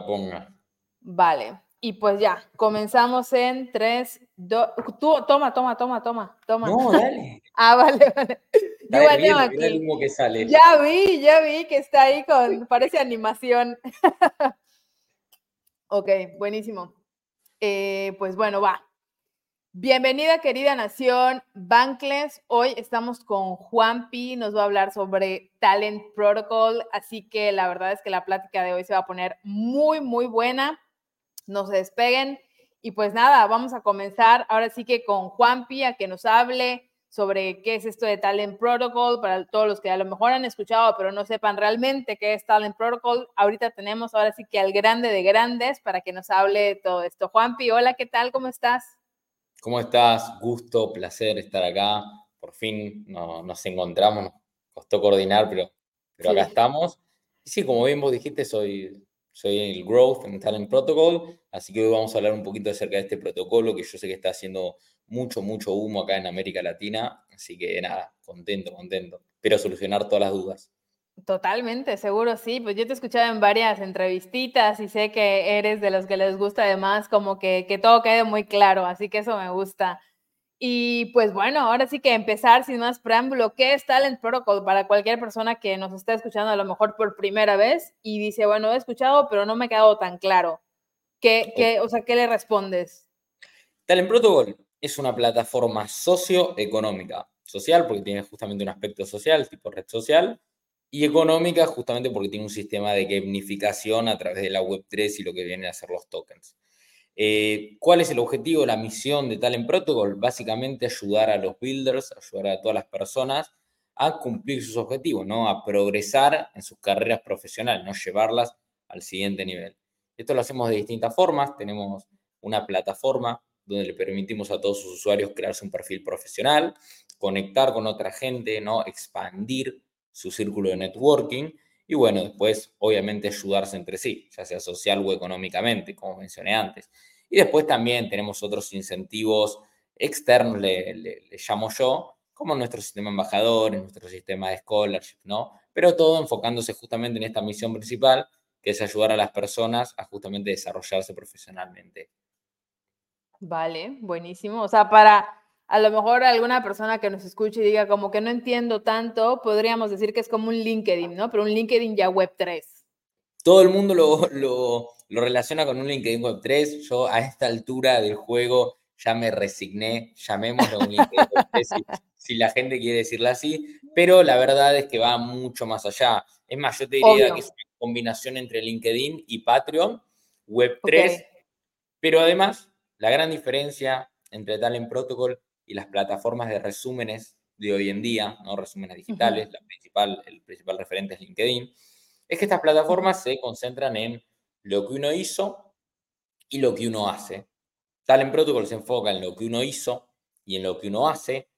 Ponga, ponga. Vale. Y pues ya, comenzamos en 3, 2, tú, toma, toma, toma, toma, toma. No, dale. ah, vale, vale. Yo igual tengo aquí. que sale. Ya vi, ya vi que está ahí con, parece animación. ok, buenísimo. Eh, pues bueno, va. Bienvenida, querida nación Bankless. Hoy estamos con Juanpi, nos va a hablar sobre Talent Protocol, así que la verdad es que la plática de hoy se va a poner muy, muy buena no se despeguen. Y pues nada, vamos a comenzar ahora sí que con Juanpi a que nos hable sobre qué es esto de Talent Protocol, para todos los que a lo mejor han escuchado, pero no sepan realmente qué es Talent Protocol. Ahorita tenemos ahora sí que al grande de grandes para que nos hable de todo esto. Juanpi, hola, ¿qué tal? ¿Cómo estás? ¿Cómo estás? Gusto, placer estar acá. Por fin nos encontramos, nos costó coordinar, pero, pero acá estamos. Y sí, como bien vos dijiste, soy soy el Growth en Talent Protocol, así que hoy vamos a hablar un poquito acerca de este protocolo que yo sé que está haciendo mucho, mucho humo acá en América Latina, así que nada, contento, contento. Espero solucionar todas las dudas. Totalmente, seguro sí. Pues yo te he escuchado en varias entrevistitas y sé que eres de los que les gusta además como que, que todo quede muy claro, así que eso me gusta. Y pues bueno, ahora sí que empezar sin más preámbulo, ¿qué es Talent Protocol para cualquier persona que nos está escuchando a lo mejor por primera vez y dice, bueno, he escuchado, pero no me ha quedado tan claro? ¿Qué, qué, o sea, ¿qué le respondes? Talent Protocol es una plataforma socioeconómica, social porque tiene justamente un aspecto social, tipo red social, y económica justamente porque tiene un sistema de gamificación a través de la Web3 y lo que vienen a ser los tokens. Eh, ¿Cuál es el objetivo, la misión de Talent Protocol? Básicamente ayudar a los builders, ayudar a todas las personas a cumplir sus objetivos, ¿no? A progresar en sus carreras profesionales, ¿no? Llevarlas al siguiente nivel. Esto lo hacemos de distintas formas. Tenemos una plataforma donde le permitimos a todos sus usuarios crearse un perfil profesional, conectar con otra gente, ¿no? Expandir su círculo de networking y bueno, después obviamente ayudarse entre sí, ya sea social o económicamente, como mencioné antes. Y después también tenemos otros incentivos externos, le, llamo yo, como nuestro sistema embajadores, nuestro sistema de scholarship, ¿no? Pero todo enfocándose justamente en esta misión principal, que es ayudar a las personas a justamente desarrollarse profesionalmente. Vale, buenísimo. O sea, para a lo mejor alguna persona que nos escuche y diga como que no entiendo tanto, podríamos decir que es como un LinkedIn, ¿no? Pero un LinkedIn ya web 3. Todo el mundo lo, lo, relaciona con un LinkedIn web 3. Yo a esta altura del juego ya me resigné, llamémoslo un LinkedIn web 3 si, la gente quiere decirlo así, pero la verdad es que va mucho más allá. Es más, yo te diría que es una combinación entre LinkedIn y Patreon, web 3, pero además la gran diferencia entre Talent Protocol y las plataformas de resúmenes de hoy en día, ¿no? resúmenes digitales, la principal, el principal referente es LinkedIn, es que estas plataformas se concentran en lo que uno hizo y lo que uno hace. Talent Protocol se enfoca en lo que uno hizo y en lo que uno hace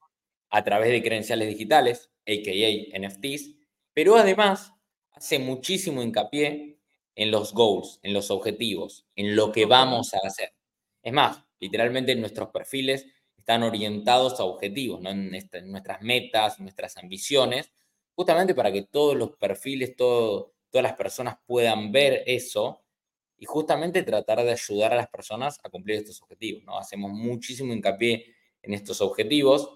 a través de credenciales digitales, a.k.a. NFTs, pero además hace muchísimo hincapié en los goals, en los objetivos, en lo que vamos a hacer. Es más, literalmente en nuestros perfiles están orientados a objetivos, ¿no? en, nuestras metas, nuestras ambiciones, justamente para que todos los perfiles, todas las personas puedan ver eso y justamente tratar de ayudar a las personas a cumplir estos objetivos. ¿no? Hacemos muchísimo hincapié en estos objetivos.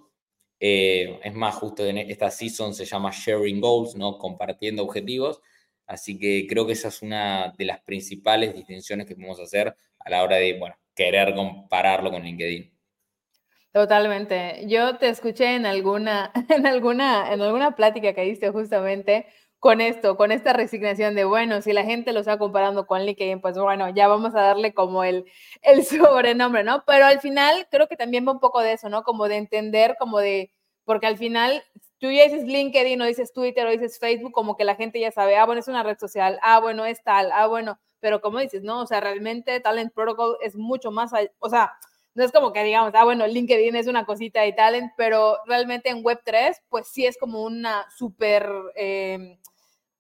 Eh, es más, justo en esta season se llama Sharing Goals, ¿no? compartiendo objetivos. Así que creo que esa es una de las principales distinciones que podemos hacer a la hora de bueno, querer compararlo con LinkedIn. Totalmente. Yo te escuché en alguna, en alguna, en alguna plática que diste justamente con esto, con esta resignación de, bueno, si la gente lo está comparando con LinkedIn, pues bueno, ya vamos a darle como el, el sobrenombre, ¿no? Pero al final creo que también va un poco de eso, ¿no? Como de entender, como de, porque al final tú ya dices LinkedIn o dices Twitter o dices Facebook, como que la gente ya sabe, ah, bueno, es una red social, ah, bueno, es tal, ah, bueno, pero como dices, no, o sea, realmente Talent Protocol es mucho más, o sea, no es como que digamos, ah, bueno, LinkedIn es una cosita de talent, pero realmente en Web3, pues sí es como una súper em,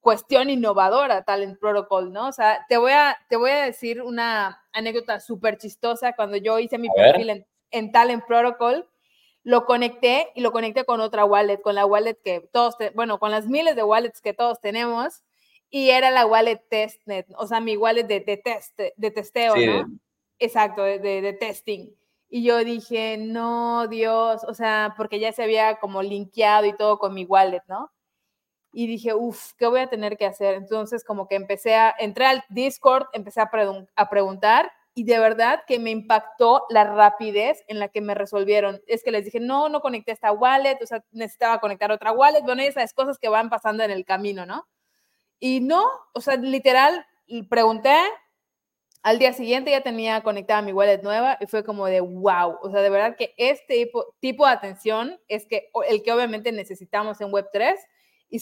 cuestión innovadora, Talent Protocol, ¿no? O sea, te voy a, te voy a decir una anécdota súper chistosa. Cuando yo hice mi perfil en, Talent Protocol, lo conecté y lo conecté con otra wallet, con la wallet que todos, bueno, con las miles de wallets que todos tenemos. y era la wallet testnet, o sea, mi wallet de, de, test, de testeo, ¿no? Exacto, de, de, testing. Y yo dije, no, Dios, o sea, porque ya se había como linkeado y todo con mi wallet, ¿no? Y dije, uff, ¿qué voy a tener que hacer? Entonces, como que empecé a, entré al Discord, empecé a, preguntar y de verdad que me impactó la rapidez en la que me resolvieron. Es que les dije, no, no conecté esta wallet, o sea, necesitaba conectar otra wallet, bueno, esas cosas que van pasando en el camino, ¿no? Y no, o sea, literal, pregunté, al día siguiente ya tenía conectada mi wallet nueva y fue como de wow, o sea, de verdad que este tipo, de atención es que el que obviamente necesitamos en Web3 y,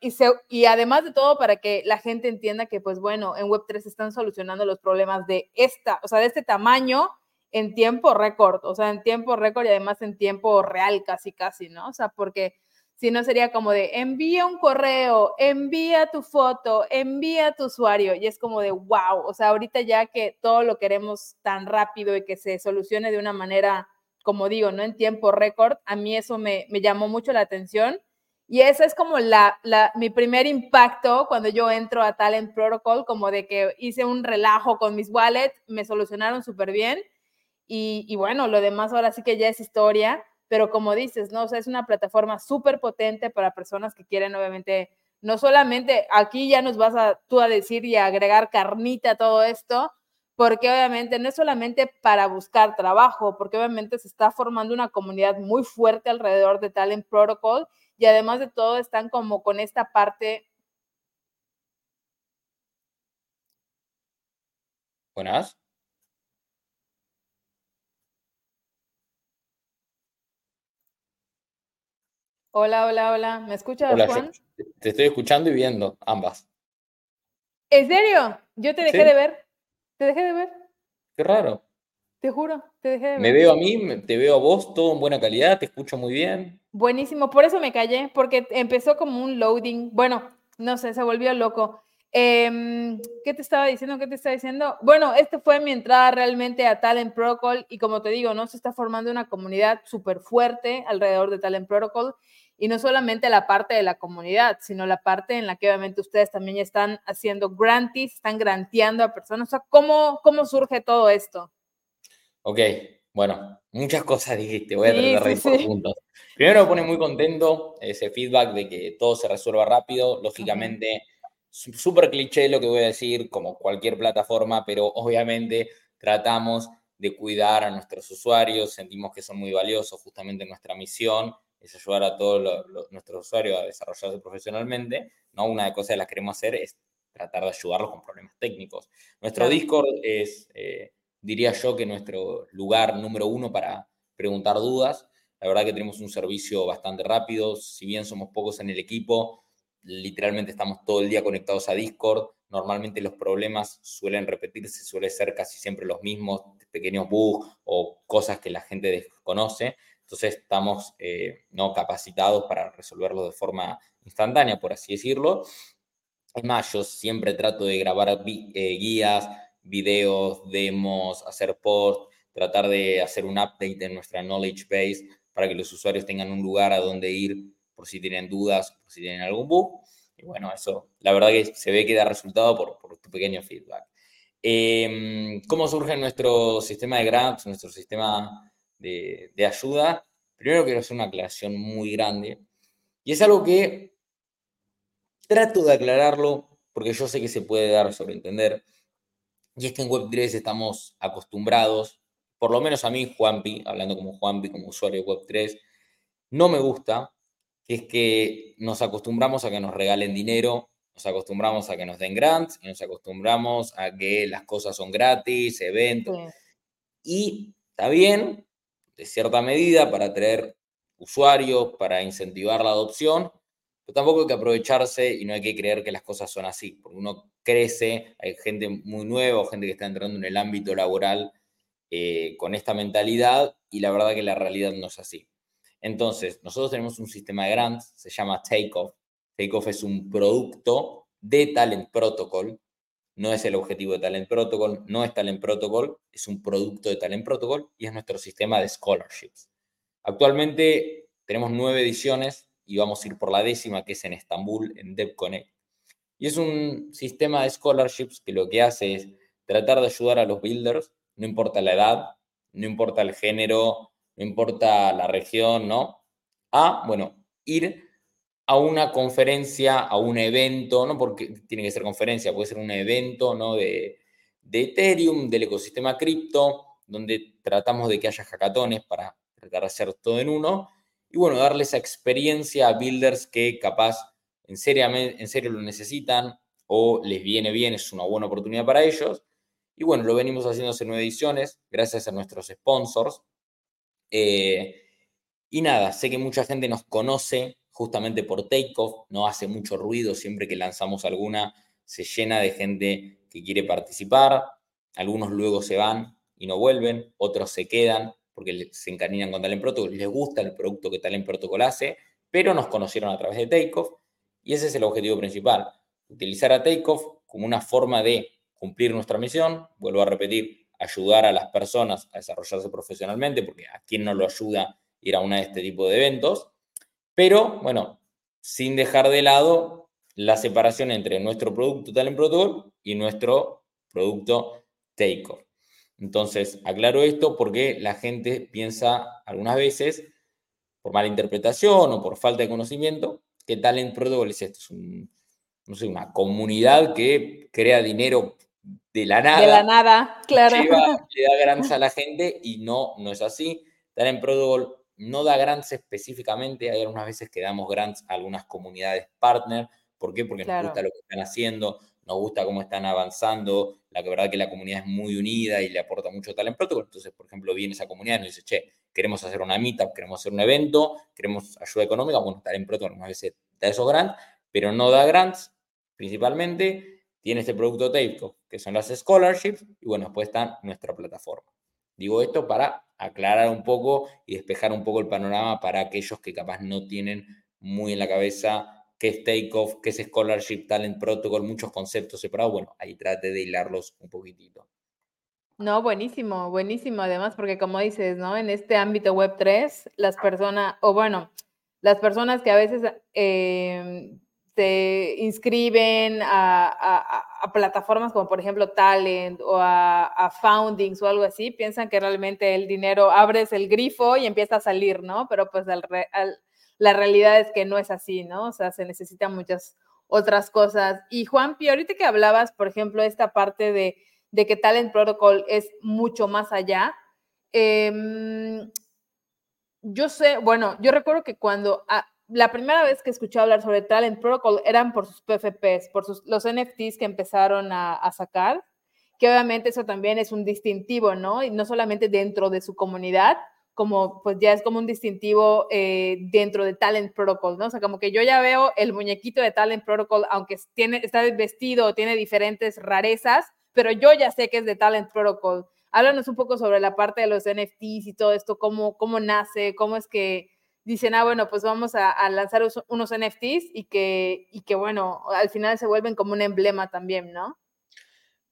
y, y además de todo para que la gente entienda que pues bueno, en Web3 están solucionando los problemas de esta, o sea, de este tamaño en tiempo récord, o sea, en tiempo récord y además en tiempo real casi casi, ¿no? O sea, porque si no sería como de envía un correo, envía tu foto, envía tu usuario. Y es como de wow, o sea, ahorita ya que todo lo queremos tan rápido y que se solucione de una manera, como digo, no en tiempo récord, a mí eso me, me llamó mucho la atención. Y ese es como la, la, mi primer impacto cuando yo entro a Talent Protocol, como de que hice un relajo con mis wallets, me solucionaron súper bien. Y, y bueno, lo demás ahora sí que ya es historia pero como dices, ¿no? Es una plataforma súper potente para personas que quieren, obviamente, no solamente, aquí ya nos vas a tú a decir y a agregar carnita a todo esto, porque obviamente no es solamente para buscar trabajo, porque obviamente se está formando una comunidad muy fuerte alrededor de Talent Protocol y además de todo están como con esta parte. Buenas. Hola, hola, hola. ¿Me escuchas, Juan? te estoy escuchando y viendo ambas. ¿En serio? Yo te dejé de ver. Te dejé de ver. Qué raro. Te juro, te dejé de ver. Me veo a mí, te veo a vos, todo en buena calidad, te escucho muy bien. Buenísimo, por eso me callé, porque empezó como un loading. Bueno, no sé, se volvió loco. Em, ¿Qué te estaba diciendo? ¿Qué te estaba diciendo? Bueno, este fue mi entrada realmente a Talent Protocol y como te digo, ¿no? Se está formando una comunidad súper fuerte alrededor de Talent Protocol y no solamente la parte de la comunidad, sino la parte en la que obviamente ustedes también están haciendo granties, están granteando a personas. O sea, ¿cómo, cómo surge todo esto? Ok, bueno, muchas cosas dijiste, voy a tratar de por puntos. Primero me pone muy contento ese feedback de que todo se resuelva rápido, lógicamente. Súper cliché lo que voy a decir, como cualquier plataforma, pero obviamente tratamos de cuidar a nuestros usuarios, sentimos que son muy valiosos, justamente nuestra misión es ayudar a todos nuestros usuarios a desarrollarse profesionalmente. ¿no? Una de las cosas que las queremos hacer es tratar de ayudarlos con problemas técnicos. Nuestro Discord es, eh, diría yo, que nuestro lugar número uno para preguntar dudas. La verdad que tenemos un servicio bastante rápido, si bien somos pocos en el equipo, literalmente estamos todo el día conectados a Discord. Normalmente los problemas suelen repetirse, suelen ser casi siempre los mismos, pequeños bugs o cosas que la gente desconoce. Entonces estamos eh, no capacitados para resolverlo de forma instantánea, por así decirlo. Es más, yo siempre trato de grabar eh, guías, videos, demos, hacer posts, tratar de hacer un update en nuestra knowledge base para que los usuarios tengan un lugar a donde ir por si tienen dudas, por si tienen algún bug. Y bueno, eso la verdad que se ve que da resultado por, por tu pequeño feedback. Em, ¿Cómo surge nuestro sistema de grants, nuestro sistema de, ayuda, primero quiero hacer una aclaración muy grande. Y es algo que trato de aclararlo porque yo sé que se puede dar a sobreentender. Y es que en Web3 estamos acostumbrados, por lo menos a mí, Juanpi, hablando como Juanpi, como usuario de Web3, no me gusta, que es que nos acostumbramos a que nos regalen dinero, nos acostumbramos a que nos den grants, y nos acostumbramos a que las cosas son gratis, eventos. Y está bien, de cierta medida para atraer usuarios, para incentivar la adopción, pero tampoco hay que aprovecharse y no hay que creer que las cosas son así, porque uno crece, hay gente muy nueva, gente que está entrando en el ámbito laboral eh, con esta mentalidad y la verdad que la realidad no es así. Entonces, nosotros tenemos un sistema de grants, se llama Takeoff. Takeoff es un producto de Talent Protocol no es el objetivo de Talent Protocol, no es Talent Protocol, es un producto de Talent Protocol y es nuestro sistema de scholarships. Actualmente tenemos nueve ediciones y vamos a ir por la décima, que es en Estambul, en DevConnect. Y es un sistema de scholarships que lo que hace es tratar de ayudar a los builders, no importa la edad, no importa el género, no importa la región, ¿no? A, bueno, ir a una conferencia, a un evento, no porque tiene que ser conferencia, puede ser un evento, ¿no? De, Ethereum, del ecosistema cripto, donde tratamos de que haya hackatones para tratar de hacer todo en uno. Y bueno, darle esa experiencia a builders que capaz en serio, en serio lo necesitan o les viene bien, es una buena oportunidad para ellos. Y bueno, lo venimos haciendo hace nueve ediciones, gracias a nuestros sponsors. Eh, y nada, sé que mucha gente nos conoce justamente por Takeoff, no hace mucho ruido, siempre que lanzamos alguna se llena de gente que quiere participar, algunos luego se van y no vuelven, otros se quedan porque se encariñan con Talent Protocol, les gusta el producto que Talent Protocol hace, pero nos conocieron a través de Takeoff y ese es el objetivo principal, utilizar a Takeoff como una forma de cumplir nuestra misión, vuelvo a repetir, ayudar a las personas a desarrollarse profesionalmente, porque a quien no lo ayuda ir a una de este tipo de eventos, pero bueno, sin dejar de lado la separación entre nuestro producto Talent Protocol y nuestro producto Takeoff. Entonces, aclaro esto porque la gente piensa algunas veces, por mala interpretación o por falta de conocimiento, que Talent Protocol es esto, es no sé, una comunidad que crea dinero de la nada. De la nada, claro. le da grants a la gente y no, no es así. Talent Protocol no da grants específicamente, hay algunas veces que damos grants a algunas comunidades partner. ¿Por qué? Porque nos gusta lo que están haciendo, nos gusta cómo están avanzando, la verdad que la comunidad es muy unida y le aporta mucho Talent Protocol. Entonces, por ejemplo, viene esa comunidad y nos dice, che, queremos hacer una meetup, queremos hacer un evento, queremos ayuda económica, bueno, Talent Protocol algunas veces da esos grants, pero no da grants, principalmente tiene este producto Tapeco, que son las scholarships, y bueno, después está nuestra plataforma. Digo esto para aclarar un poco y despejar un poco el panorama para aquellos que capaz no tienen muy en la cabeza qué es Takeoff, qué es Scholarship, Talent Protocol, muchos conceptos separados. Bueno, ahí trate de hilarlos un poquitito. No, buenísimo, buenísimo. Además, porque como dices, ¿no? En este ámbito web 3, las personas, o bueno, las personas que a veces eh, se inscriben a, plataformas como por ejemplo Talent o a, Foundings o algo así, piensan que realmente el dinero abres el grifo y empieza a salir, ¿no? Pero pues la realidad es que no es así, ¿no? O sea, se necesitan muchas otras cosas. Y Juan, ahorita que hablabas, por ejemplo, esta parte de, que Talent Protocol es mucho más allá, em, yo sé, bueno, yo recuerdo que cuando la primera vez que escuché hablar sobre Talent Protocol eran por sus PFPs, por sus, los NFTs que empezaron a, sacar, que obviamente eso también es un distintivo, ¿no? Y no solamente dentro de su comunidad, como pues ya es como un distintivo eh, dentro de Talent Protocol, ¿no? O sea, como que yo ya veo el muñequito de Talent Protocol, aunque tiene, está vestido, tiene diferentes rarezas, pero yo ya sé que es de Talent Protocol. Háblanos un poco sobre la parte de los NFTs y todo esto, cómo, cómo nace, cómo es que dicen, ah, bueno, pues vamos a, lanzar unos NFTs y que, y que, bueno, al final se vuelven como un emblema también, ¿no?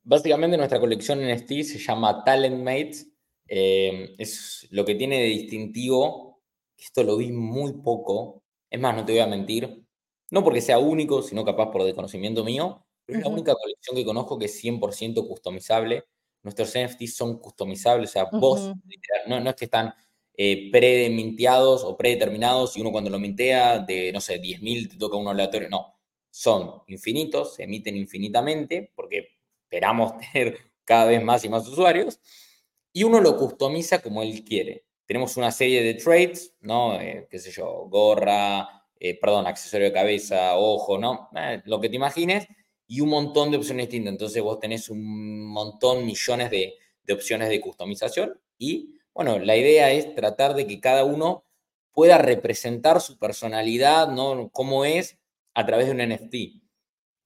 Básicamente nuestra colección NFT se llama Talent Mates. Eh, es lo que tiene de distintivo, esto lo vi muy poco, es más, no te voy a mentir, no porque sea único, sino capaz por desconocimiento mío, pero es la única colección que conozco que es 100% customizable. Nuestros NFTs son customizables, o sea, vos, no, no es que están eh, preminteados o predeterminados y uno cuando lo mintea de, no sé, 10.000 te toca uno aleatorio. No, son infinitos, se emiten infinitamente porque esperamos tener cada vez más y más usuarios y uno lo customiza como él quiere. Tenemos una serie de trades, ¿no? Eh, qué sé yo, gorra, eh, perdón, accesorio de cabeza, ojo, ¿no? Eh, lo que te imagines y un montón de opciones distintas. Entonces vos tenés un montón, millones de, de opciones de customización y bueno, la idea es tratar de que cada uno pueda representar su personalidad, ¿no? Cómo es a través de un NFT.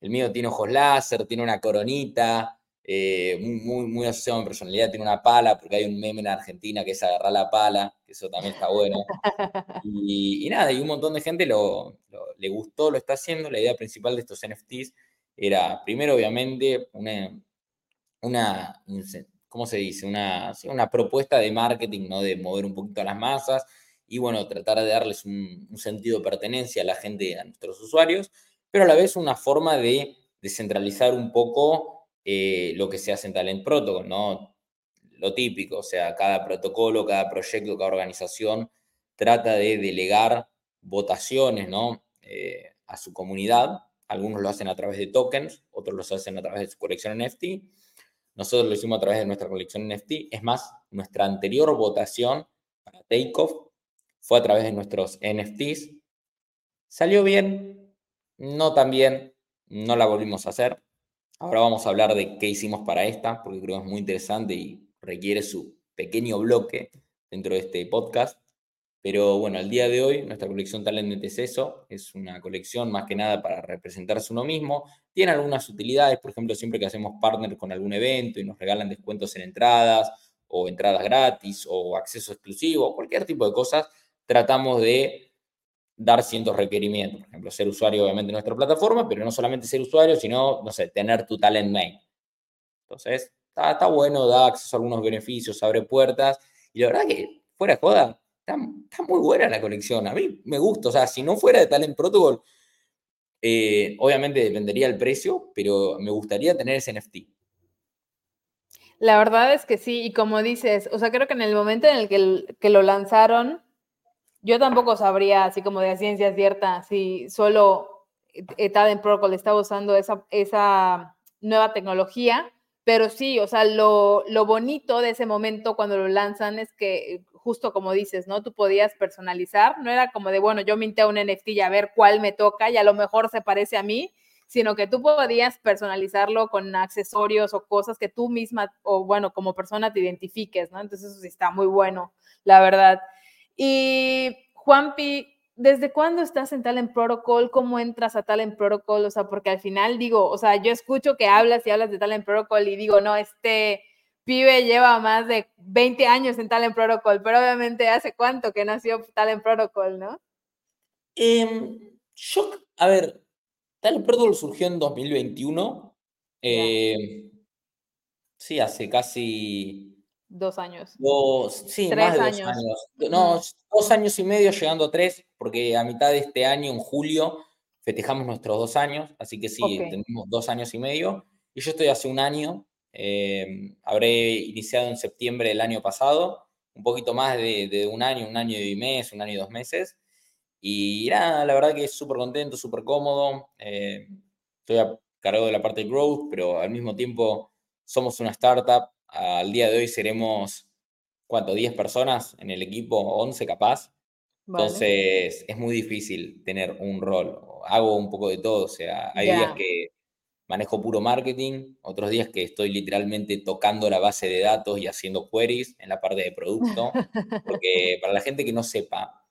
El mío tiene ojos láser, tiene una coronita, eh, muy, muy asociado a mi personalidad, tiene una pala, porque hay un meme en Argentina que es agarrar la pala, que eso también está bueno. Y, nada, y un montón de gente lo, le gustó, lo está haciendo. La idea principal de estos NFTs era, primero, obviamente, una, una ¿cómo se dice? Una, una propuesta de marketing, ¿no? De mover un poquito a las masas y, bueno, tratar de darles un, sentido de pertenencia a la gente, a nuestros usuarios, pero a la vez una forma de descentralizar un poco eh, lo que se hace en Talent Protocol, ¿no? Lo típico, o sea, cada protocolo, cada proyecto, cada organización trata de delegar votaciones, ¿no? Eh, a su comunidad. Algunos lo hacen a través de tokens, otros lo hacen a través de su colección NFT. Nosotros lo hicimos a través de nuestra colección NFT. Es más, nuestra anterior votación para Takeoff fue a través de nuestros NFTs. Salió bien, no tan bien, no la volvimos a hacer. Ahora vamos a hablar de qué hicimos para esta, porque creo que es muy interesante y requiere su pequeño bloque dentro de este podcast. Pero bueno, al día de hoy nuestra colección Talent es eso, es una colección más que nada para representarse uno mismo. Tiene algunas utilidades, por ejemplo, siempre que hacemos partner con algún evento y nos regalan descuentos en entradas o entradas gratis o acceso exclusivo, cualquier tipo de cosas, tratamos de dar ciertos requerimientos. Por ejemplo, ser usuario obviamente de nuestra plataforma, pero no solamente ser usuario, sino, no sé, tener tu talent name. Entonces, está, está bueno, da acceso a algunos beneficios, abre puertas. Y la verdad que, fuera de joda, Está, muy buena la colección. A mí me gusta. O sea, si no fuera de Talent Protocol, eh, obviamente dependería el precio, pero me gustaría tener ese NFT. La verdad es que sí, y como dices, o sea, creo que en el momento en el que, lo lanzaron, yo tampoco sabría, así como de ciencia cierta, si solo eh, Talent Protocol estaba usando esa, esa nueva tecnología, pero sí, o sea, lo, lo, bonito de ese momento cuando lo lanzan es que justo como dices, ¿no? Tú podías personalizar, no era como de, bueno, yo minté un NFT y a ver cuál me toca y a lo mejor se parece a mí, sino que tú podías personalizarlo con accesorios o cosas que tú misma o bueno, como persona te identifiques, ¿no? Entonces eso sí está muy bueno, la verdad. Y Juanpi, ¿desde cuándo estás en Talent Protocol? ¿Cómo entras a Talent Protocol? O sea, porque al final digo, o sea, yo escucho que hablas y hablas de Talent Protocol y digo, no, este pibe lleva más de 20 años en Talent Protocol, pero obviamente hace cuánto que nació Talent Protocol, ¿no? Em, yo, a ver, Talent Protocol surgió en 2021. Em, sí, hace casi... Dos años. Dos, sí, más de dos años. No, dos años y medio, llegando a tres, porque a mitad de este año, en julio, festejamos nuestros dos años, así que sí, tenemos dos años y medio. Y yo estoy hace un año eh, habré iniciado en septiembre del año pasado, un poquito más de, un año, un año y mes, un año y dos meses. Y nada, la verdad que es súper contento, súper cómodo. Eh, estoy a cargo de la parte de growth, pero al mismo tiempo somos una startup. Al día de hoy seremos, ¿cuánto? ¿10 personas en el equipo? ¿11 capaz? Entonces es muy difícil tener un rol. Hago un poco de todo, o sea, hay días que manejo puro marketing, otros días que estoy literalmente tocando la base de datos y haciendo queries en la parte de producto, porque para la gente que no sepa,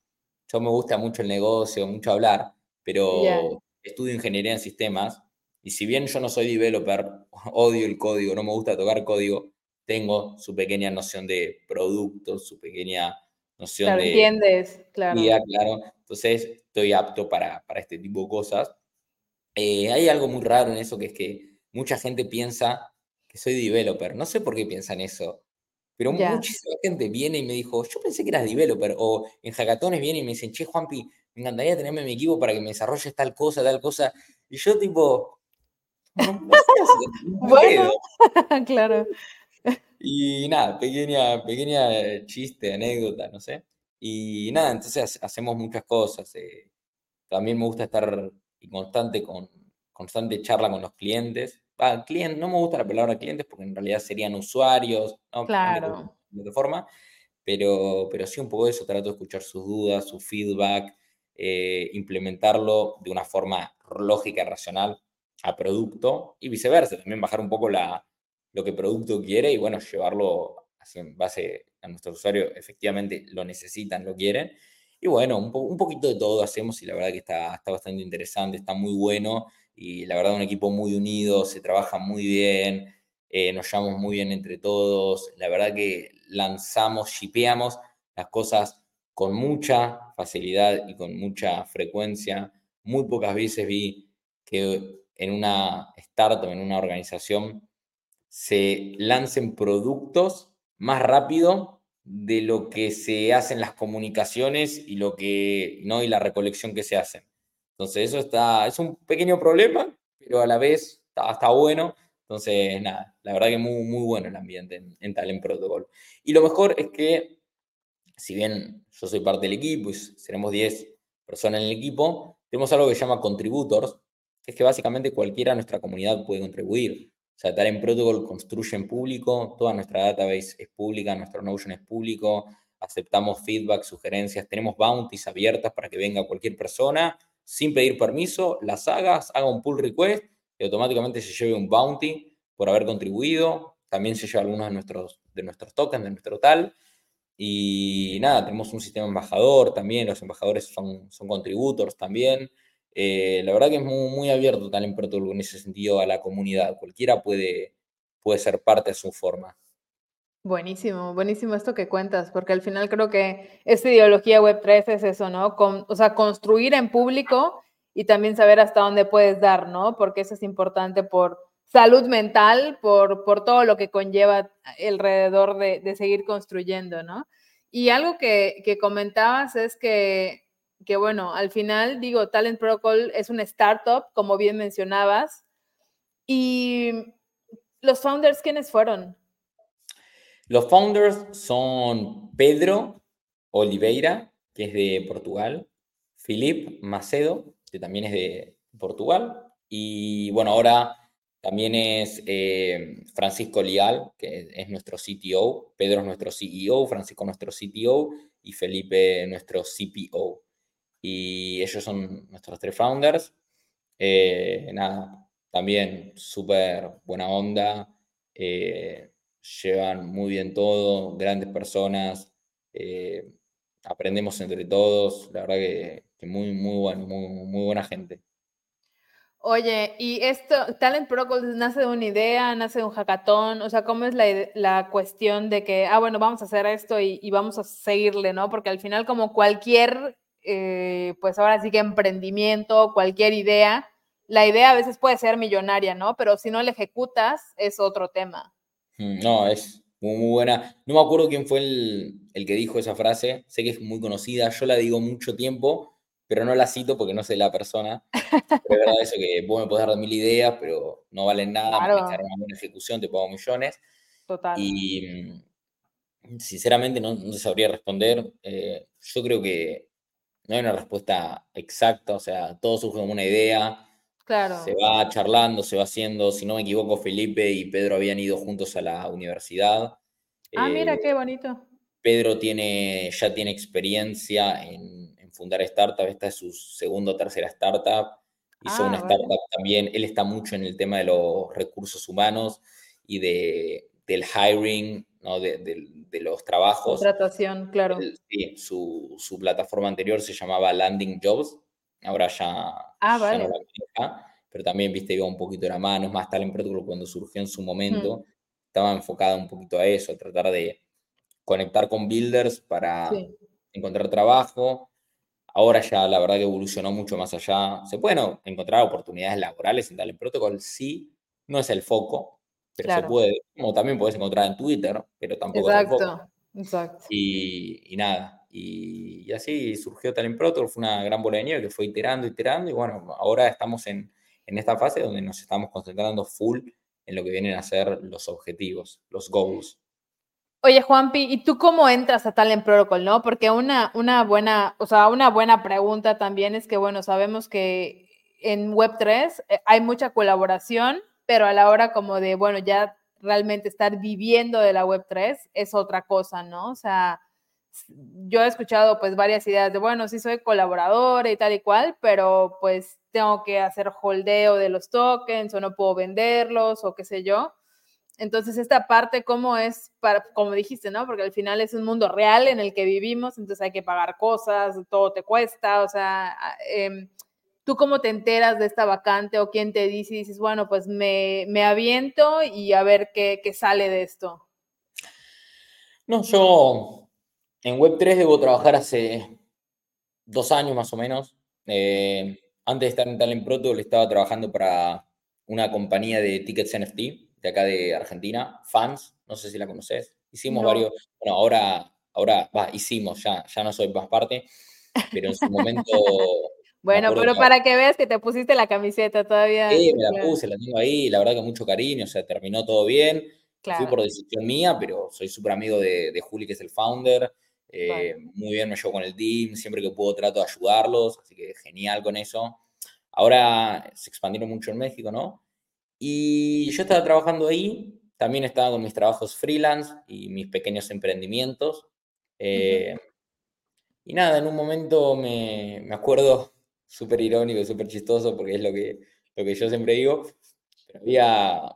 yo me gusta mucho el negocio, mucho hablar, pero estudio ingeniería en sistemas y si bien yo no soy developer, odio el código, no me gusta tocar código, tengo su pequeña noción de producto, su pequeña noción claro, de... entiendes, claro. claro. Entonces estoy apto para, para este tipo de cosas. Eh, hay algo muy raro en eso, que es que mucha gente piensa que soy developer. No sé por qué piensan eso, pero muchísima gente viene y me dijo, yo pensé que eras developer. O en hackatones viene y me dicen, che, Juanpi, me encantaría tenerme mi equipo para que me desarrolles tal cosa, tal cosa. Y yo tipo, bueno, claro. Y nada, pequeña, pequeña chiste, anécdota, no sé. Y nada, entonces hacemos muchas cosas. Eh. También me gusta estar constante, con, constante charla con los clientes. Ah, cliente, no me gusta la palabra clientes porque en realidad serían usuarios, ¿no? Claro. De, forma, pero, pero sí un poco de eso, trato de escuchar sus dudas, su feedback, eh, implementarlo de una forma lógica, racional a producto y viceversa, también bajar un poco la, lo que producto quiere y bueno, llevarlo así en base a nuestro usuario, efectivamente lo necesitan, lo quieren y bueno, un, poquito de todo hacemos y la verdad que está, está bastante interesante, está muy bueno y la verdad un equipo muy unido, se trabaja muy bien, eh, nos llevamos muy bien entre todos, la verdad que lanzamos, shipeamos las cosas con mucha facilidad y con mucha frecuencia. Muy pocas veces vi que en una startup, en una organización, se lancen productos más rápido de lo que se hace en las comunicaciones y lo que no y la recolección que se hace. Entonces eso está es un pequeño problema, pero a la vez está, bueno. Entonces, nada, la verdad que muy, muy bueno el ambiente en, en Talent Protocol. Y lo mejor es que, si bien yo soy parte del equipo y seremos 10 personas en el equipo, tenemos algo que se llama contributors, que es que básicamente cualquiera de nuestra comunidad puede contribuir. O sea, Talent Protocol construye en público, toda nuestra database es pública, nuestro Notion es público, aceptamos feedback, sugerencias, tenemos bounties abiertas para que venga cualquier persona sin pedir permiso, las hagas, haga un pull request y automáticamente se lleve un bounty por haber contribuido. También se lleva algunos de nuestros, de nuestros tokens, de nuestro tal. Y nada, tenemos un sistema embajador también, los embajadores son, son contributors también. Eh, la verdad que es muy, muy abierto Talent Protocol en ese sentido a la comunidad. Cualquiera puede, puede ser parte de su forma. Buenísimo, buenísimo esto que cuentas, porque al final creo que esta ideología Web3 es eso, ¿no? o sea, construir en público y también saber hasta dónde puedes dar, ¿no? Porque eso es importante por salud mental, por, por todo lo que conlleva alrededor de, de seguir construyendo, ¿no? Y algo que, que comentabas es que que bueno, al final digo, Talent Protocol es una startup, como bien mencionabas. ¿Y los founders quiénes fueron? Los founders son Pedro Oliveira, que es de Portugal, Filip Macedo, que también es de Portugal, y bueno, ahora también es eh, Francisco Lial, que es nuestro CTO, Pedro es nuestro CEO, Francisco nuestro CTO y Felipe nuestro CPO y ellos son nuestros tres founders. Eh, nada, también súper buena onda, eh, llevan muy bien todo, grandes personas, eh, aprendemos entre todos, la verdad que, muy, muy bueno, muy, muy, buena gente. Oye, y esto, Talent Protocol nace de una idea, nace de un hackathon, o sea, ¿cómo es la, la cuestión de que, ah, bueno, vamos a hacer esto y, y, vamos a seguirle, ¿no? Porque al final, como cualquier eh, pues ahora sí que emprendimiento, cualquier idea, la idea a veces puede ser millonaria, ¿no? Pero si no la ejecutas, es otro tema. Mm, no, es muy, buena. No me acuerdo quién fue el, que dijo esa frase, sé que es muy conocida, yo la digo mucho tiempo, pero no la cito porque no sé la persona. Pero es verdad eso que vos me podés dar mil ideas, pero no valen nada, claro. una buena ejecución, te pago millones. Total. Y mm, sinceramente no, no sabría responder. Eh, yo creo que no hay una respuesta exacta, o sea, todo surge como una idea. Claro. Se va charlando, se va haciendo. Si no me equivoco, Felipe y Pedro habían ido juntos a la universidad. Ah, mira, eh, qué bonito. Pedro tiene, ya tiene experiencia en, fundar startups. Esta es su segunda o tercera startup. Hizo ah, una startup también. Él está mucho en el tema de los recursos humanos y de, del hiring de, los trabajos. Contratación, claro. Sí, su, plataforma anterior se llamaba Landing Jobs, ahora ya, ah, vale. no la maneja, pero también, viste, iba un poquito de la mano, es más Talent Protocol cuando surgió en su momento, estaba enfocada un poquito a eso, a tratar de conectar con builders para encontrar trabajo. Ahora ya la verdad que evolucionó mucho más allá. Se pueden encontrar oportunidades laborales en Talent Protocol, sí, no es el foco, pero se puede, como también puedes encontrar en Twitter, pero tampoco Exacto, exacto. Y, y nada, y, así surgió Talent Protocol, fue una gran bola de nieve que fue iterando, iterando, y bueno, ahora estamos en, en esta fase donde nos estamos concentrando full en lo que vienen a ser los objetivos, los goals. Oye, Juanpi, ¿y tú cómo entras a Talent Protocol, no? Porque una, una buena, o sea, una buena pregunta también es que, bueno, sabemos que en Web3 eh, hay mucha colaboración, pero a la hora como de, bueno, ya realmente estar viviendo de la Web3 es otra cosa, ¿no? O sea, yo he escuchado pues varias ideas de, bueno, sí soy colaborador y tal y cual, pero pues tengo que hacer holdeo de los tokens o no puedo venderlos o qué sé yo. Entonces, esta parte, ¿cómo es para, como dijiste, ¿no? Porque al final es un mundo real en el que vivimos, entonces hay que pagar cosas, todo te cuesta, o sea, eh, ¿Tú cómo te enteras de esta vacante o quién te dice y dices, bueno, pues me, me aviento y a ver qué, qué, sale de esto? No, yo en Web3 debo trabajar hace dos años más o menos. Eh, antes de estar en Talent Protocol estaba trabajando para una compañía de tickets NFT de acá de Argentina, Fans, no sé si la conoces. Hicimos varios, bueno, ahora, ahora, va, hicimos, ya, ya no soy más parte, pero en su momento Bueno, pero para que veas que te pusiste la camiseta todavía. Sí, me la puse, la tengo ahí, la verdad que mucho cariño, o sea, terminó todo bien. Fui por decisión mía, pero soy súper amigo de, de, Juli, que es el founder. Eh, muy bien me llevo con el team, siempre que puedo trato de ayudarlos, así que genial con eso. Ahora se expandieron mucho en México, ¿no? Y yo estaba trabajando ahí, también estaba con mis trabajos freelance y mis pequeños emprendimientos. Eh, y nada, en un momento me, me acuerdo, súper irónico, súper chistoso, porque es lo que, lo que yo siempre digo, pero había,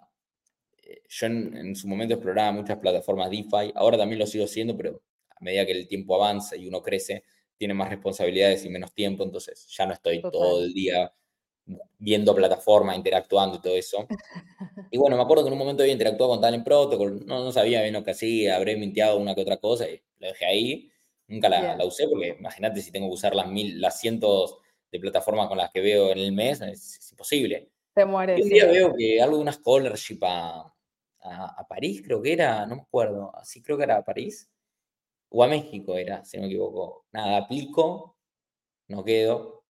eh, yo en, su momento exploraba muchas plataformas DeFi, ahora también lo sigo haciendo, pero a medida que el tiempo avanza y uno crece, tiene más responsabilidades y menos tiempo, entonces ya no estoy todo el día viendo plataformas, interactuando y todo eso. Y bueno, me acuerdo que en un momento había interactuado con Talent Protocol, no, no sabía bien lo que hacía, habré mintiado una que otra cosa y lo dejé ahí. Nunca la, la usé porque imagínate si tengo que usar las, mil, las cientos de plataformas con las que veo en el mes, es, imposible. Te mueres. un día veo que algo de una scholarship a, a, París, creo que era, no me acuerdo, así creo que era a París, o a México era, si no me equivoco. Nada, aplico, no quedo,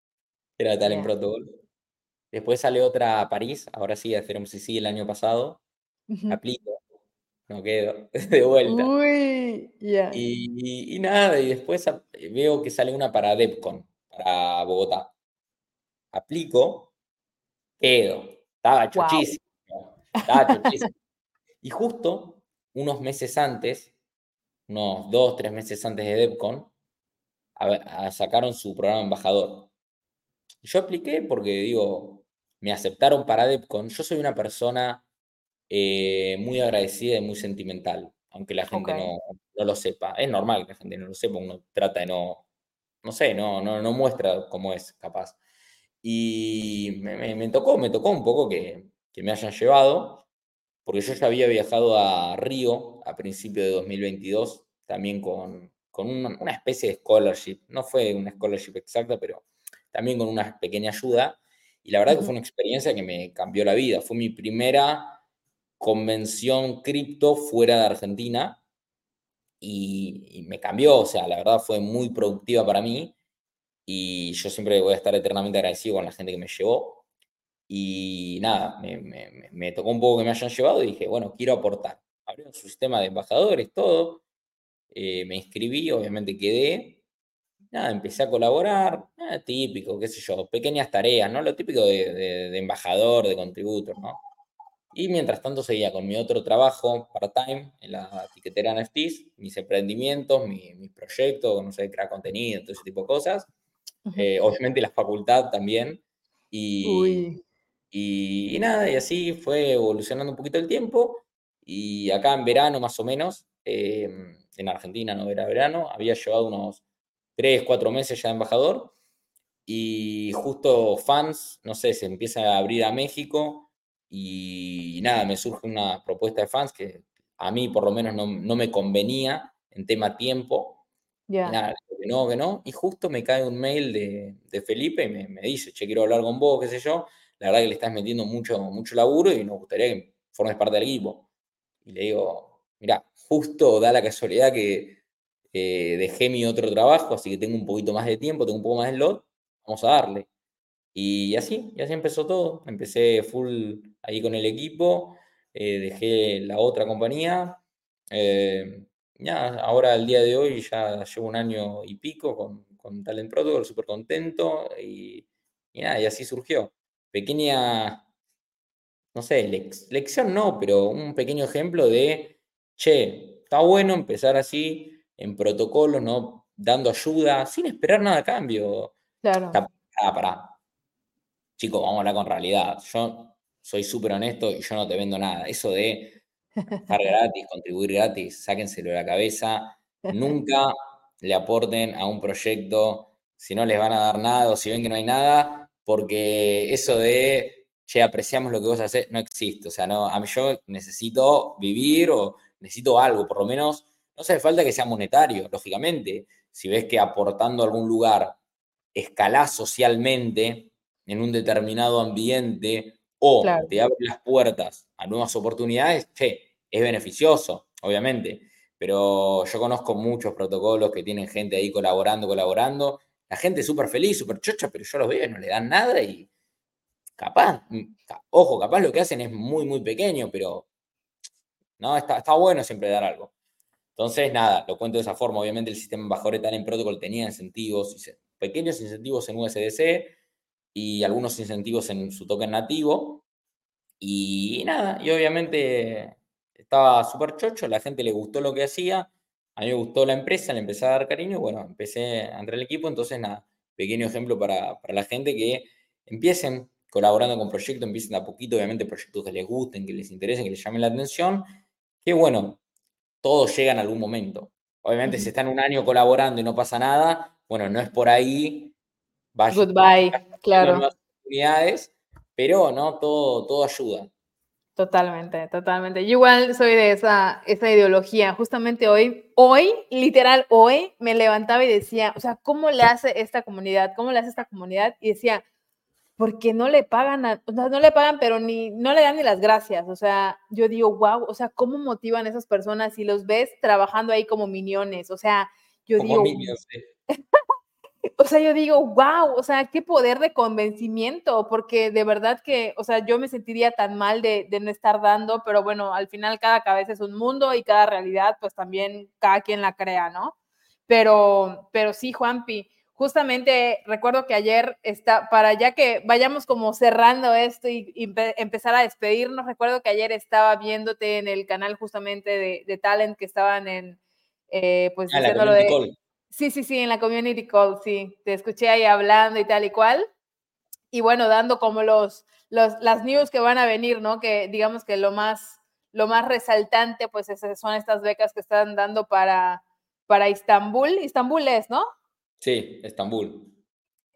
era Talent Protocol. Después sale otra a París, ahora sí, a hacer MCC el año pasado. Aplico, no quedo, de vuelta. Uy, y, nada, y después veo que sale una para DEPCON, para Bogotá. Aplico, quedo. Estaba chochísimo. Estaba chochísimo. y justo unos meses antes, unos dos, tres meses antes de DEPCON, sacaron su programa embajador. Yo apliqué porque, digo, me aceptaron para DEPCON. Yo soy una persona eh, muy agradecida y muy sentimental, aunque la gente no, no, lo sepa. Es normal que la gente no lo sepa, uno trata de no, no sé, no, no, no muestra cómo es capaz. Y me, tocó, me tocó un poco que, que, me hayan llevado, porque yo ya había viajado a Río a principios de 2022, también con, con una, una, especie de scholarship. No fue una scholarship exacta, pero también con una pequeña ayuda. Y la verdad que fue una experiencia que me cambió la vida. Fue mi primera convención cripto fuera de Argentina y, me cambió, o sea, la verdad fue muy productiva para mí y yo siempre voy a estar eternamente agradecido con la gente que me llevó. Y nada, me, tocó un poco que me hayan llevado y dije, bueno, quiero aportar. Abrió un sistema de embajadores, todo. Eh, me inscribí, obviamente quedé. Nada, empecé a colaborar, típico, qué sé yo, pequeñas tareas, ¿no? Lo típico de, de embajador, de contributor, ¿no? Y mientras tanto seguía con mi otro trabajo part-time en la etiquetera NFTs, mis emprendimientos, mis proyectos, no sé, crear contenido, todo ese tipo de cosas. Eh, obviamente la facultad también. Y, y, nada, y así fue evolucionando un poquito el tiempo. Y acá en verano más o menos, em, en Argentina no era verano, había llevado unos 3, 4 meses ya de embajador. Y justo fans, no sé, se empieza a abrir a México y nada, me surge una propuesta de fans que a mí por lo menos no, no me convenía en tema tiempo. ya Nada, que no, que no. Y justo me cae un mail de, de Felipe y me, me, dice, che, quiero hablar con vos, qué sé yo. La verdad que le estás metiendo mucho, mucho laburo y nos gustaría que formes parte del equipo. Y le digo, mira, justo da la casualidad que eh, dejé mi otro trabajo, así que tengo un poquito más de tiempo, tengo un poco más de slot, vamos a darle. Y así, y así empezó todo. Empecé full ahí con el equipo, eh, dejé la otra compañía. Eh, ya, ahora al día de hoy ya llevo un año y pico con, con Talent Protocol, súper contento y, y, nada, y así surgió. Pequeña, no sé, lección no, pero un pequeño ejemplo de, che, está bueno empezar así en protocolo, ¿no? Dando ayuda, sin esperar nada a cambio. Claro. Está, para, chicos, vamos a hablar con realidad. Yo soy súper honesto y yo no te vendo nada. Eso de estar gratis, contribuir gratis, sáquenselo de la cabeza. Nunca le aporten a un proyecto si no les van a dar nada o si ven que no hay nada, porque eso de, che, apreciamos lo que vos haces, no existe. O sea, no, a mí yo necesito vivir o necesito algo, por lo menos, no hace falta que sea monetario, lógicamente. Si ves que aportando a algún lugar escalás socialmente, en un determinado ambiente o te abre las puertas a nuevas oportunidades, che, es beneficioso, obviamente. Pero yo conozco muchos protocolos que tienen gente ahí colaborando, colaborando, la gente súper feliz, súper chocha, pero yo los veo y no le dan nada y capaz, mm, ojo, capaz lo que hacen es muy, muy pequeño, pero no, está, está bueno siempre dar algo. Entonces, nada, lo cuento de esa forma. Obviamente el sistema Bajore en Protocol tenía incentivos, pequeños incentivos en USDC y algunos incentivos en su token nativo. Y nada, y obviamente estaba súper chocho, la gente le gustó lo que hacía, a mí me gustó la empresa, le empecé a dar cariño, bueno, empecé a entrar al equipo, entonces nada, pequeño ejemplo para, para la gente que empiecen colaborando con proyectos, empiecen a poquito, obviamente proyectos que les gusten, que les interesen, que les llamen la atención, que bueno, todos llegan a algún momento. Obviamente, si están un año colaborando y no pasa nada, bueno, no es por ahí. Goodbye, claro. Oportunidades, pero no, todo, todo ayuda. Totalmente, totalmente. Yo igual soy de esa, esa ideología. Justamente hoy, hoy, literal, hoy me levantaba y decía, o sea, ¿cómo le hace esta comunidad? ¿Cómo le hace esta comunidad? Y decía, porque no le pagan, o sea, no le pagan, pero ni, no le dan ni las gracias. O sea, yo digo, wow, o sea, ¿cómo motivan a esas personas si los ves trabajando ahí como miniones? O sea, yo digo... o sea, yo digo, wow, o sea, qué poder de convencimiento, porque de verdad que, o sea, yo me sentiría tan mal de, de no estar dando, pero bueno, al final cada cabeza es un mundo y cada realidad, pues también cada quien la crea, ¿no? Pero, pero sí, Juanpi, justamente recuerdo que ayer está, para ya que vayamos como cerrando esto y, empezar a despedirnos, recuerdo que ayer estaba viéndote en el canal justamente de, de Talent que estaban en, eh, pues ah, diciéndolo de... Sí, sí, sí, en la community call, sí, te escuché ahí hablando y tal y cual. Y bueno, dando como los, los las news que van a venir, ¿no? Que digamos que lo más, lo más resaltante, pues son estas becas que están dando para, para Istambul. Istambul es, ¿no? Sí, Estambul.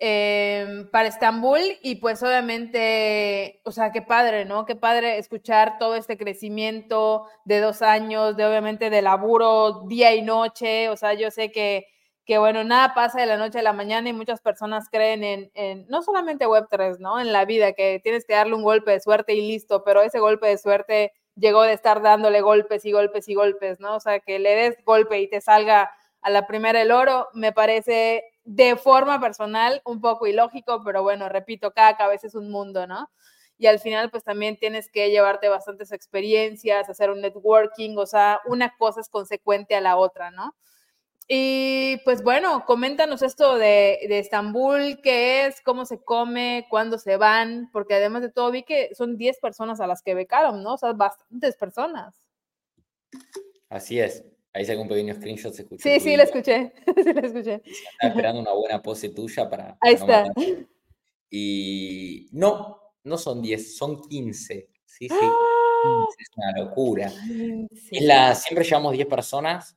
Em, para Estambul y pues obviamente, o sea, qué padre, ¿no? Qué padre escuchar todo este crecimiento de dos años, de obviamente de laburo día y noche, o sea, yo sé que, que bueno, nada pasa de la noche a la mañana y muchas personas creen en, no solamente Web3, ¿no? En la vida, que tienes que darle un golpe de suerte y listo, pero ese golpe de suerte llegó de estar dándole golpes y golpes y golpes, ¿no? O sea, que le des golpe y te salga a la primera el oro, me parece de forma personal un poco ilógico, pero bueno, repito, cada cabeza es un mundo, ¿no? Y al final, pues también tienes que llevarte bastantes experiencias, hacer un networking, o sea, una cosa es consecuente a la otra, ¿no? Y pues bueno, coméntanos esto de, de, Estambul, qué es, cómo se come, cuándo se van, porque además de todo vi que son 10 personas a las que becaron, ¿no? O sea, bastantes personas. Así es. Ahí sacó un pequeño screenshot, se escuchó. Sí, sí, lo escuché. sí, lo escuché. Estaba esperando una buena pose tuya para. Ahí está. y no, no son 10, son 15. Sí, sí. ¡Ah! Es una locura. la, siempre llevamos 10 personas,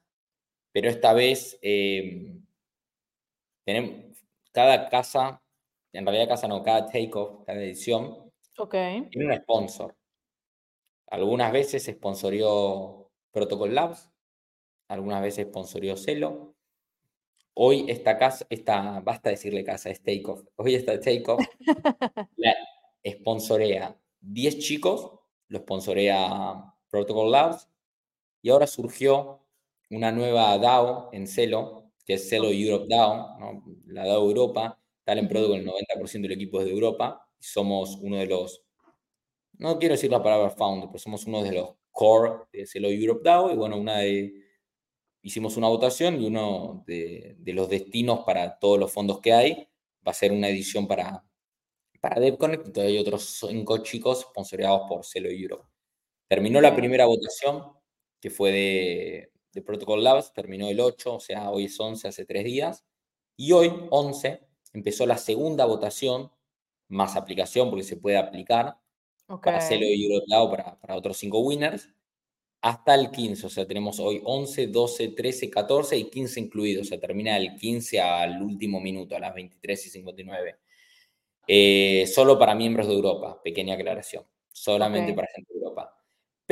pero esta vez em, tenemos cada casa, en realidad casa no, cada takeoff, cada edición, okay. tiene un sponsor. Algunas veces sponsorió Protocol Labs, algunas veces sponsorió Celo. Hoy esta casa, esta, basta decirle casa, es Takeoff. Hoy esta Takeoff la sponsorea 10 chicos, lo sponsorea Protocol Labs, y ahora surgió una nueva DAO en Celo, que es Celo Europe DAO, la DAO Europa, tal en Protocol el 90% del equipo es de Europa, y somos uno de los, no quiero decir la palabra founder, pero somos uno de los core de Celo Europe DAO, y bueno, una de hicimos una votación y uno de, los destinos para todos los fondos que hay va a ser una edición para, para DevConnect, entonces hay otros cinco chicos sponsoreados por Celo Europe. Terminó la primera votación, que fue de, de Protocol Labs, terminó el 8, o sea, hoy es 11, hace tres días, y hoy, 11, empezó la segunda votación, más aplicación, porque se puede aplicar para Celo Europe para, para otros cinco winners, hasta el 15, o sea, tenemos hoy 11, 12, 13, 14 y 15 incluidos, o sea, termina el 15 al último minuto, a las 23 y 59. Eh, solo para miembros de Europa, pequeña aclaración, solamente para gente.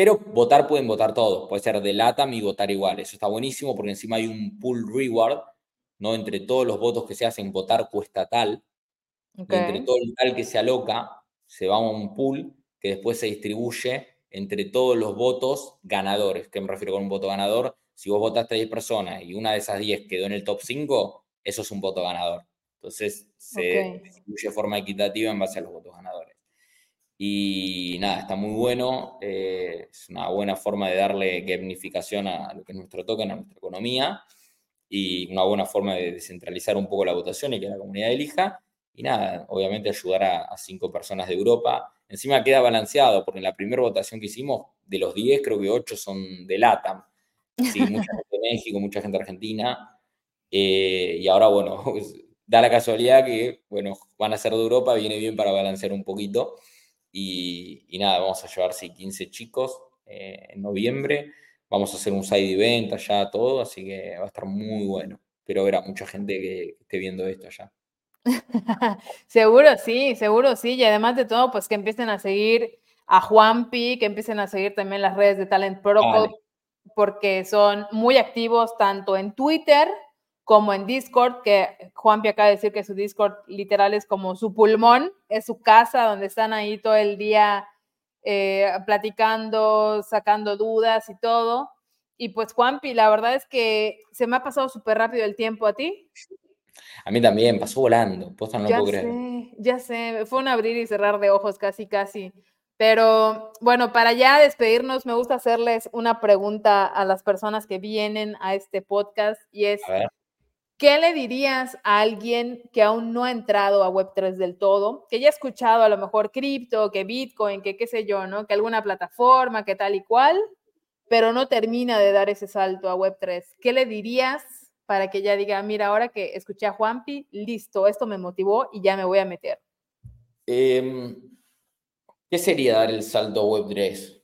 Pero votar pueden votar todos, puede ser de LATAM y votar igual, eso está buenísimo porque encima hay un pool reward, ¿no? Entre todos los votos que se hacen, votar cuesta tal, entre todo el tal que se aloca, se va a un pool que después se distribuye entre todos los votos ganadores. ¿Qué me refiero con un voto ganador? Si vos votaste a 10 personas y una de esas 10 quedó en el top 5, eso es un voto ganador. Entonces se distribuye de forma equitativa en base a los votos ganadores. Y nada, está muy bueno, eh, es una buena forma de darle gamificación a lo que es nuestro token, a nuestra economía, y una buena forma de descentralizar un poco la votación y que la comunidad elija. Y nada, obviamente ayudar a, cinco personas de Europa. Encima queda balanceado, porque en la primera votación que hicimos, de los 10, creo que 8 son de LATAM. Sí, mucha gente de México, mucha gente de Argentina. Eh, y ahora, bueno, da la casualidad que, bueno, van a ser de Europa, viene bien para balancear un poquito. Y, nada, vamos a llevar, sí, 15 chicos eh, en noviembre. Vamos a hacer un side event allá, todo, así que va a estar muy bueno. Pero verá mucha gente que, esté viendo esto allá. seguro sí, seguro sí. Y además de todo, pues que empiecen a seguir a Juanpi, que empiecen a seguir también las redes de Talent Protocol, porque son muy activos tanto en Twitter como en Discord, que Juanpi acaba de decir que su Discord literal es como su pulmón, es su casa donde están ahí todo el día eh, platicando, sacando dudas y todo. Y pues Juanpi, la verdad es que se me ha pasado súper rápido el tiempo a ti. A mí también, pasó volando, no ya sé, Ya sé, fue un abrir y cerrar de ojos casi, casi. Pero bueno, para ya despedirnos, me gusta hacerles una pregunta a las personas que vienen a este podcast y es, ¿Qué le dirías a alguien que aún no ha entrado a Web3 del todo, que ya ha escuchado a lo mejor cripto, que Bitcoin, que qué sé yo, ¿no? Que alguna plataforma, que tal y cual, pero no termina de dar ese salto a Web3? ¿Qué le dirías para que ya diga, mira, ahora que escuché a Juanpi, listo, esto me motivó y ya me voy a meter? Em, ¿Qué sería dar el salto a Web3?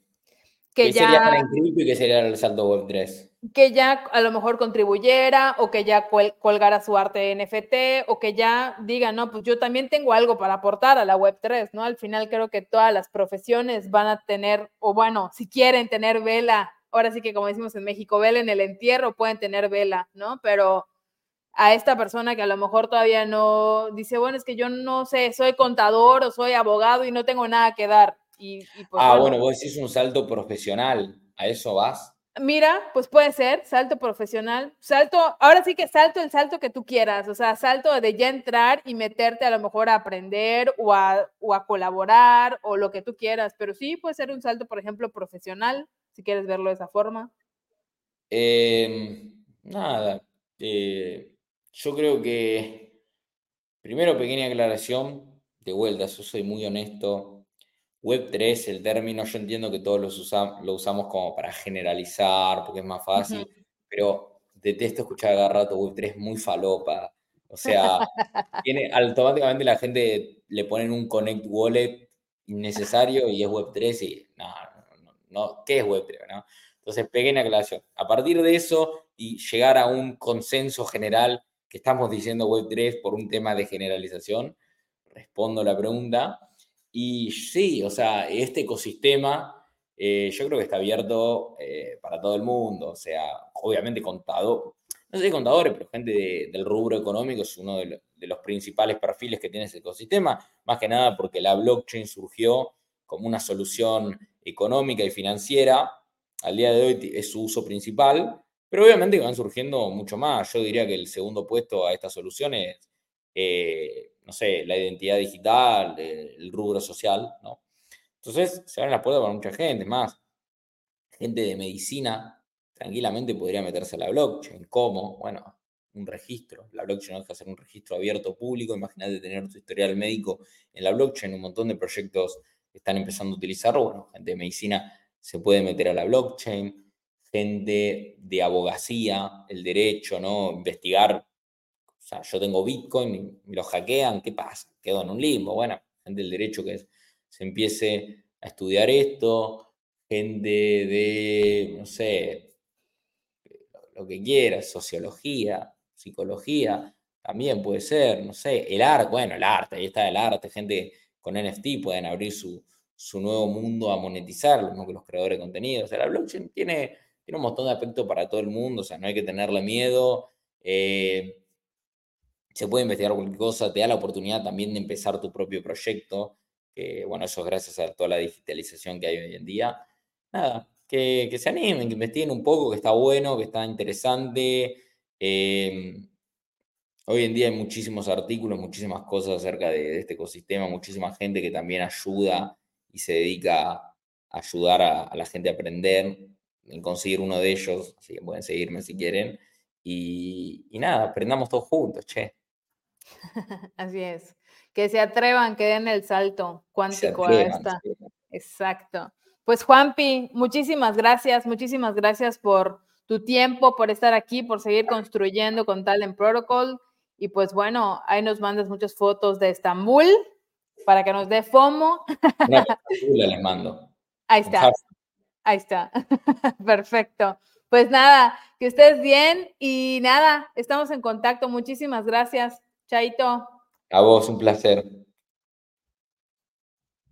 ¿Qué sería dar en cripto y qué sería dar el salto a Web3? Que ya a lo mejor contribuyera o que ya colgara su arte NFT o que ya diga, no, pues yo también tengo algo para aportar a la Web3, ¿no? Al final creo que todas las profesiones van a tener, o bueno, si quieren tener vela, ahora sí que como decimos en México, vela en el entierro, pueden tener vela, ¿no? Pero a esta persona que a lo mejor todavía no dice, bueno, es que yo no sé, soy contador o soy abogado y no tengo nada que dar. Y, pues ah, bueno, vos decís un salto profesional, ¿a eso vas? Mira, pues puede ser salto profesional, salto, ahora sí que salto el salto que tú quieras, o sea, salto de ya entrar y meterte a lo mejor a aprender o a, colaborar o lo que tú quieras, pero sí puede ser un salto, por ejemplo, profesional, si quieres verlo de esa forma. Em, nada, eh, yo creo que, primero, pequeña aclaración, de vuelta, yo soy muy honesto, Web3, el término, yo entiendo que todos lo usamos como para generalizar, porque es más fácil, pero detesto escuchar cada rato Web3 muy falopa. O sea, tiene, automáticamente la gente le ponen un Connect Wallet innecesario y es Web3 y no, no, no, ¿qué es Web3? No? Entonces, pequeña aclaración. A partir de eso y llegar a un consenso general que estamos diciendo Web3 por un tema de generalización, respondo la pregunta. Y sí, o sea, este ecosistema eh, yo creo que está abierto eh, para todo el mundo. O sea, obviamente contador, no sé contadores, pero gente del rubro económico es uno de, los principales perfiles que tiene ese ecosistema, más que nada porque la blockchain surgió como una solución económica y financiera. Al día de hoy es su uso principal, pero obviamente van surgiendo mucho más. Yo diría que el segundo puesto a estas soluciones eh, no sé, la identidad digital, el rubro social, ¿no? Entonces se abren las puertas para mucha gente, más gente de medicina tranquilamente podría meterse a la blockchain. ¿Cómo? Bueno, un registro. La blockchain no deja de ser un registro abierto público. Imagínate tener tu historial médico en la blockchain. Un montón de proyectos están empezando a utilizarlo. Bueno, gente de medicina se puede meter a la blockchain. Gente de abogacía, el derecho, ¿no? Investigar sea, yo tengo Bitcoin y lo hackean, ¿qué pasa? Quedo en un limbo. Bueno, gente del derecho que se empiece a estudiar esto, gente de, no sé, lo que quiera, sociología, psicología, también puede ser, no sé, el arte, bueno, el arte, ahí está el arte, gente con NFT pueden abrir su, nuevo mundo a monetizar, lo que los creadores de contenido. O sea, la blockchain tiene, tiene un montón de aspectos para todo el mundo, o sea, no hay que tenerle miedo. Eh, se puede investigar cualquier cosa, te da la oportunidad también de empezar tu propio proyecto, bueno, eso es gracias a toda la digitalización que hay hoy en día. Nada, que, se animen, que investiguen un poco, que está bueno, que está interesante. Em, Hoy en día hay muchísimos artículos, muchísimas cosas acerca de, este ecosistema, muchísima gente que también ayuda y se dedica a ayudar a, la gente a aprender, en conseguir uno de ellos, así que pueden seguirme si quieren. Y, nada, aprendamos todos juntos, che. Así es. Que se atrevan, que den el salto cuántico a esta. Exacto. Pues Juanpi, muchísimas gracias, muchísimas gracias por tu tiempo, por estar aquí, por seguir construyendo con Talent Protocol. Y pues bueno, ahí nos mandas muchas fotos de Estambul para que nos dé FOMO. Una les mando. Ahí está. Ahí está. Perfecto. Pues nada, que estés bien y nada, estamos en contacto. Muchísimas gracias. Chaito. A vos, un placer.